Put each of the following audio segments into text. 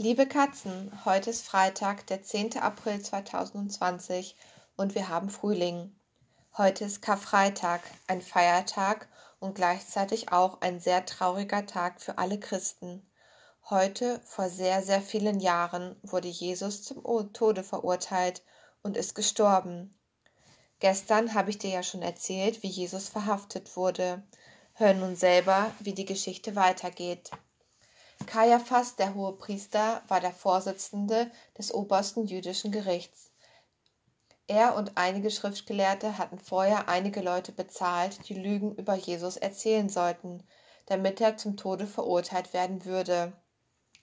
Liebe Katzen, heute ist Freitag, der 10. April 2020 und wir haben Frühling. Heute ist Karfreitag, ein Feiertag und gleichzeitig auch ein sehr trauriger Tag für alle Christen. Heute, vor sehr, sehr vielen Jahren, wurde Jesus zum Tode verurteilt und ist gestorben. Gestern habe ich dir ja schon erzählt, wie Jesus verhaftet wurde. Hör nun selber, wie die Geschichte weitergeht. Kaiaphas, der Hohepriester, war der Vorsitzende des obersten jüdischen Gerichts. Er und einige Schriftgelehrte hatten vorher einige Leute bezahlt, die Lügen über Jesus erzählen sollten, damit er zum Tode verurteilt werden würde.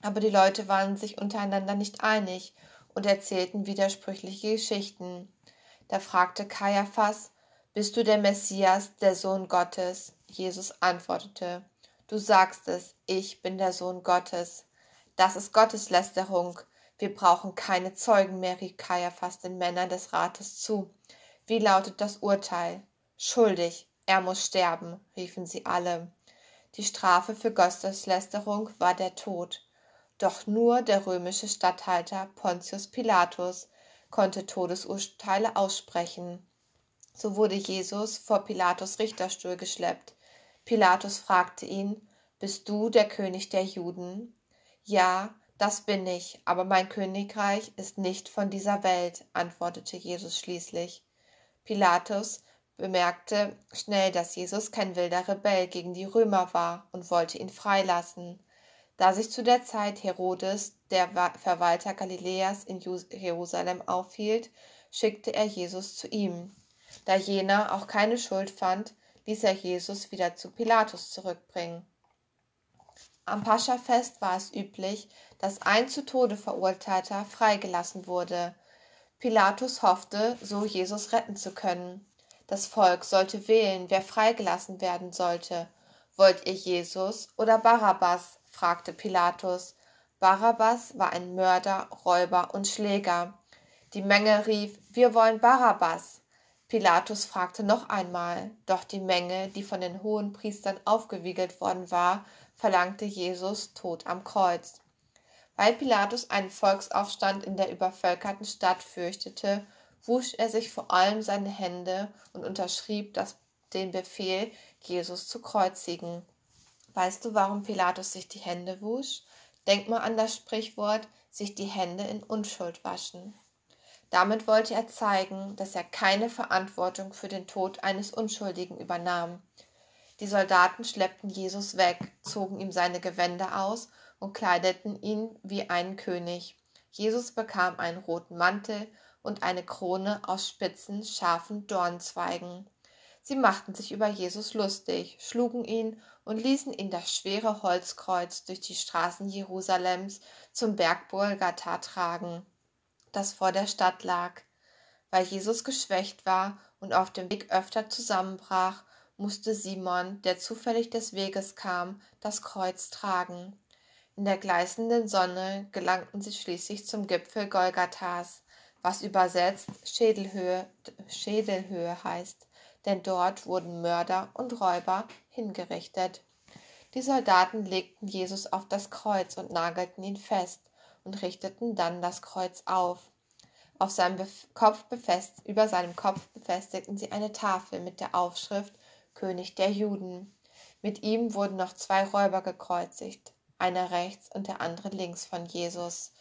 Aber die Leute waren sich untereinander nicht einig und erzählten widersprüchliche Geschichten. Da fragte Kaiaphas, Bist du der Messias, der Sohn Gottes? Jesus antwortete, Du sagst es, ich bin der Sohn Gottes. Das ist Gotteslästerung. Wir brauchen keine Zeugen mehr, rief Kaiaphas den Männern des Rates zu. Wie lautet das Urteil? Schuldig, er muss sterben, riefen sie alle. Die Strafe für Gotteslästerung war der Tod. Doch nur der römische Statthalter Pontius Pilatus konnte Todesurteile aussprechen. So wurde Jesus vor Pilatus Richterstuhl geschleppt. Pilatus fragte ihn, Bist du der König der Juden? Ja, das bin ich, aber mein Königreich ist nicht von dieser Welt, antwortete Jesus schließlich. Pilatus bemerkte schnell, dass Jesus kein wilder Rebell gegen die Römer war und wollte ihn freilassen. Da sich zu der Zeit Herodes, der Verwalter Galiläas, in Jerusalem aufhielt, schickte er Jesus zu ihm. Da jener auch keine Schuld fand, ließ er Jesus wieder zu Pilatus zurückbringen. Am Paschafest war es üblich, dass ein zu Tode verurteilter freigelassen wurde. Pilatus hoffte, so Jesus retten zu können. Das Volk sollte wählen, wer freigelassen werden sollte. Wollt ihr Jesus oder Barabbas? fragte Pilatus. Barabbas war ein Mörder, Räuber und Schläger. Die Menge rief, wir wollen Barabbas. Pilatus fragte noch einmal, doch die Menge, die von den hohen Priestern aufgewiegelt worden war, verlangte Jesus Tod am Kreuz. Weil Pilatus einen Volksaufstand in der übervölkerten Stadt fürchtete, wusch er sich vor allem seine Hände und unterschrieb das, den Befehl, Jesus zu kreuzigen. Weißt du, warum Pilatus sich die Hände wusch? Denk mal an das Sprichwort sich die Hände in Unschuld waschen. Damit wollte er zeigen, dass er keine Verantwortung für den Tod eines Unschuldigen übernahm. Die Soldaten schleppten Jesus weg, zogen ihm seine Gewänder aus und kleideten ihn wie einen König. Jesus bekam einen roten Mantel und eine Krone aus spitzen, scharfen Dornzweigen. Sie machten sich über Jesus lustig, schlugen ihn und ließen ihn das schwere Holzkreuz durch die Straßen Jerusalems zum Berg Golgatha tragen, das vor der Stadt lag. Weil Jesus geschwächt war und auf dem Weg öfter zusammenbrach, musste Simon, der zufällig des Weges kam, das Kreuz tragen. In der gleißenden Sonne gelangten sie schließlich zum Gipfel Golgathas, was übersetzt Schädelhöhe, Schädelhöhe heißt denn dort wurden Mörder und Räuber hingerichtet. Die Soldaten legten Jesus auf das Kreuz und nagelten ihn fest und richteten dann das Kreuz auf. Auf seinem Bef Kopf befest über seinem Kopf befestigten sie eine Tafel mit der Aufschrift König der Juden. Mit ihm wurden noch zwei Räuber gekreuzigt, einer rechts und der andere links von Jesus.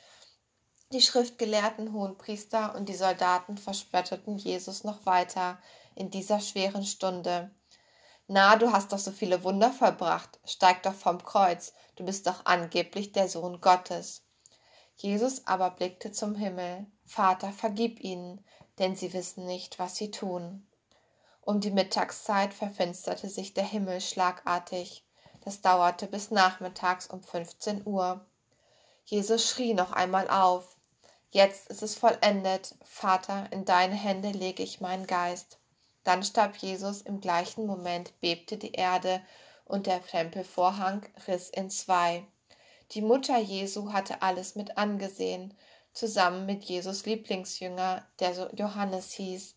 Die Schriftgelehrten, Hohenpriester und die Soldaten verspötteten Jesus noch weiter, in dieser schweren Stunde. Na, du hast doch so viele Wunder vollbracht. Steig doch vom Kreuz. Du bist doch angeblich der Sohn Gottes. Jesus aber blickte zum Himmel. Vater, vergib ihnen, denn sie wissen nicht, was sie tun. Um die Mittagszeit verfinsterte sich der Himmel schlagartig. Das dauerte bis nachmittags um 15 Uhr. Jesus schrie noch einmal auf. Jetzt ist es vollendet. Vater, in deine Hände lege ich meinen Geist. Dann starb Jesus, im gleichen Moment bebte die Erde und der Tempelvorhang riss in zwei. Die Mutter Jesu hatte alles mit angesehen, zusammen mit Jesus Lieblingsjünger, der Johannes hieß.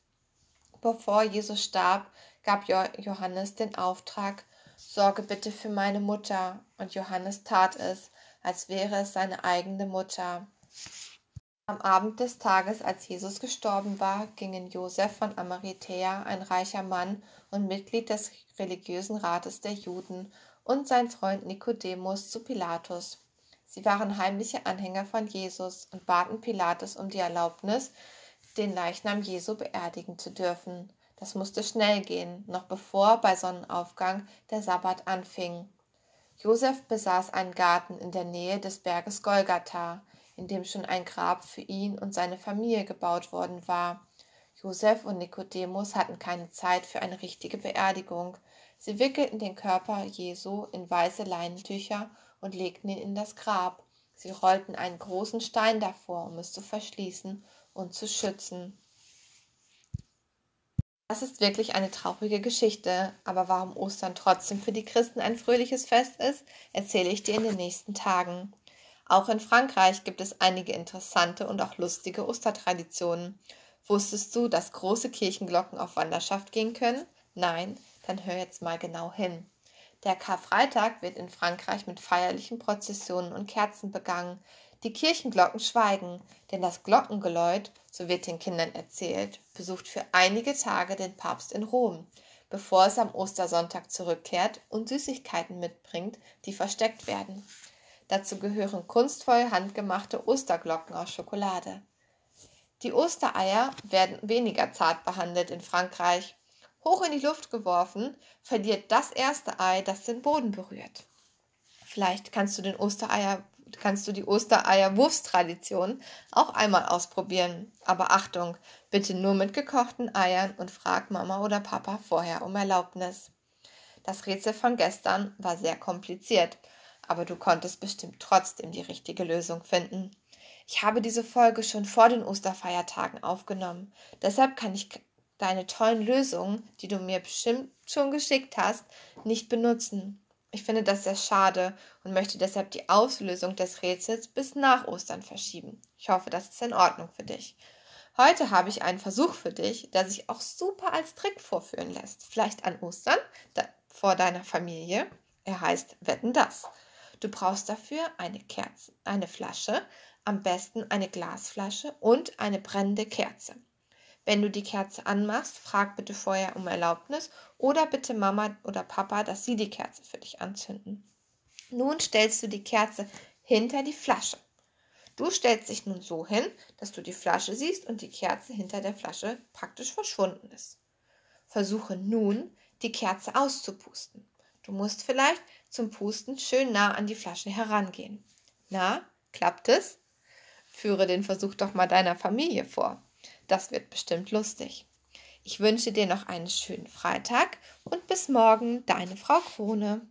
Bevor Jesus starb, gab Johannes den Auftrag, Sorge bitte für meine Mutter, und Johannes tat es, als wäre es seine eigene Mutter. Am Abend des Tages, als Jesus gestorben war, gingen Josef von Amaritäa, ein reicher Mann und Mitglied des religiösen Rates der Juden, und sein Freund Nikodemus zu Pilatus. Sie waren heimliche Anhänger von Jesus und baten Pilatus um die Erlaubnis, den Leichnam Jesu beerdigen zu dürfen. Das musste schnell gehen, noch bevor bei Sonnenaufgang der Sabbat anfing. Josef besaß einen Garten in der Nähe des Berges Golgatha in dem schon ein Grab für ihn und seine Familie gebaut worden war. Josef und Nikodemus hatten keine Zeit für eine richtige Beerdigung. Sie wickelten den Körper Jesu in weiße Leinentücher und legten ihn in das Grab. Sie rollten einen großen Stein davor, um es zu verschließen und zu schützen. Das ist wirklich eine traurige Geschichte, aber warum Ostern trotzdem für die Christen ein fröhliches Fest ist, erzähle ich dir in den nächsten Tagen. Auch in Frankreich gibt es einige interessante und auch lustige Ostertraditionen. Wusstest du, dass große Kirchenglocken auf Wanderschaft gehen können? Nein? Dann hör jetzt mal genau hin. Der Karfreitag wird in Frankreich mit feierlichen Prozessionen und Kerzen begangen. Die Kirchenglocken schweigen, denn das Glockengeläut, so wird den Kindern erzählt, besucht für einige Tage den Papst in Rom, bevor es am Ostersonntag zurückkehrt und Süßigkeiten mitbringt, die versteckt werden. Dazu gehören kunstvoll handgemachte Osterglocken aus Schokolade. Die Ostereier werden weniger zart behandelt in Frankreich. Hoch in die Luft geworfen, verliert das erste Ei, das den Boden berührt. Vielleicht kannst du den Ostereier kannst du die Ostereierwurfstradition auch einmal ausprobieren. Aber Achtung, bitte nur mit gekochten Eiern und frag Mama oder Papa vorher um Erlaubnis. Das Rätsel von gestern war sehr kompliziert aber du konntest bestimmt trotzdem die richtige Lösung finden. Ich habe diese Folge schon vor den Osterfeiertagen aufgenommen. Deshalb kann ich deine tollen Lösungen, die du mir bestimmt schon geschickt hast, nicht benutzen. Ich finde das sehr schade und möchte deshalb die Auslösung des Rätsels bis nach Ostern verschieben. Ich hoffe, das ist in Ordnung für dich. Heute habe ich einen Versuch für dich, der sich auch super als Trick vorführen lässt. Vielleicht an Ostern vor deiner Familie. Er heißt Wetten das. Du brauchst dafür eine Kerze, eine Flasche, am besten eine Glasflasche und eine brennende Kerze. Wenn du die Kerze anmachst, frag bitte vorher um Erlaubnis oder bitte Mama oder Papa, dass sie die Kerze für dich anzünden. Nun stellst du die Kerze hinter die Flasche. Du stellst dich nun so hin, dass du die Flasche siehst und die Kerze hinter der Flasche praktisch verschwunden ist. Versuche nun, die Kerze auszupusten. Du musst vielleicht zum Pusten schön nah an die Flasche herangehen. Na, klappt es? Führe den Versuch doch mal deiner Familie vor. Das wird bestimmt lustig. Ich wünsche dir noch einen schönen Freitag und bis morgen, deine Frau Krone.